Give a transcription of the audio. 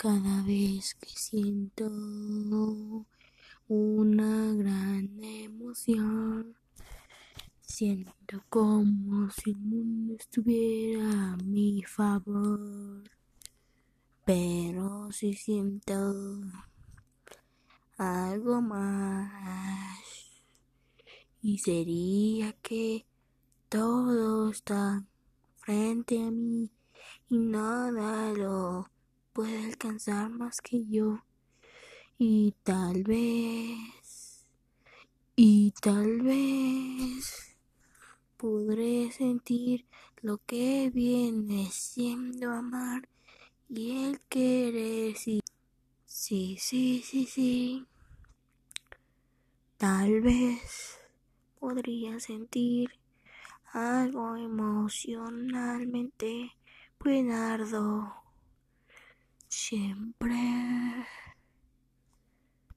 cada vez que siento una gran emoción. Siento como si el mundo estuviera a mi favor. Pero si siento algo más. Y sería que todo está frente a mí y nada lo puede alcanzar más que yo. Y tal vez, y tal vez podré sentir lo que viene siendo amar y el querer. Sí, sí, sí, sí, sí. Tal vez podría sentir algo emocionalmente buenardo. siempre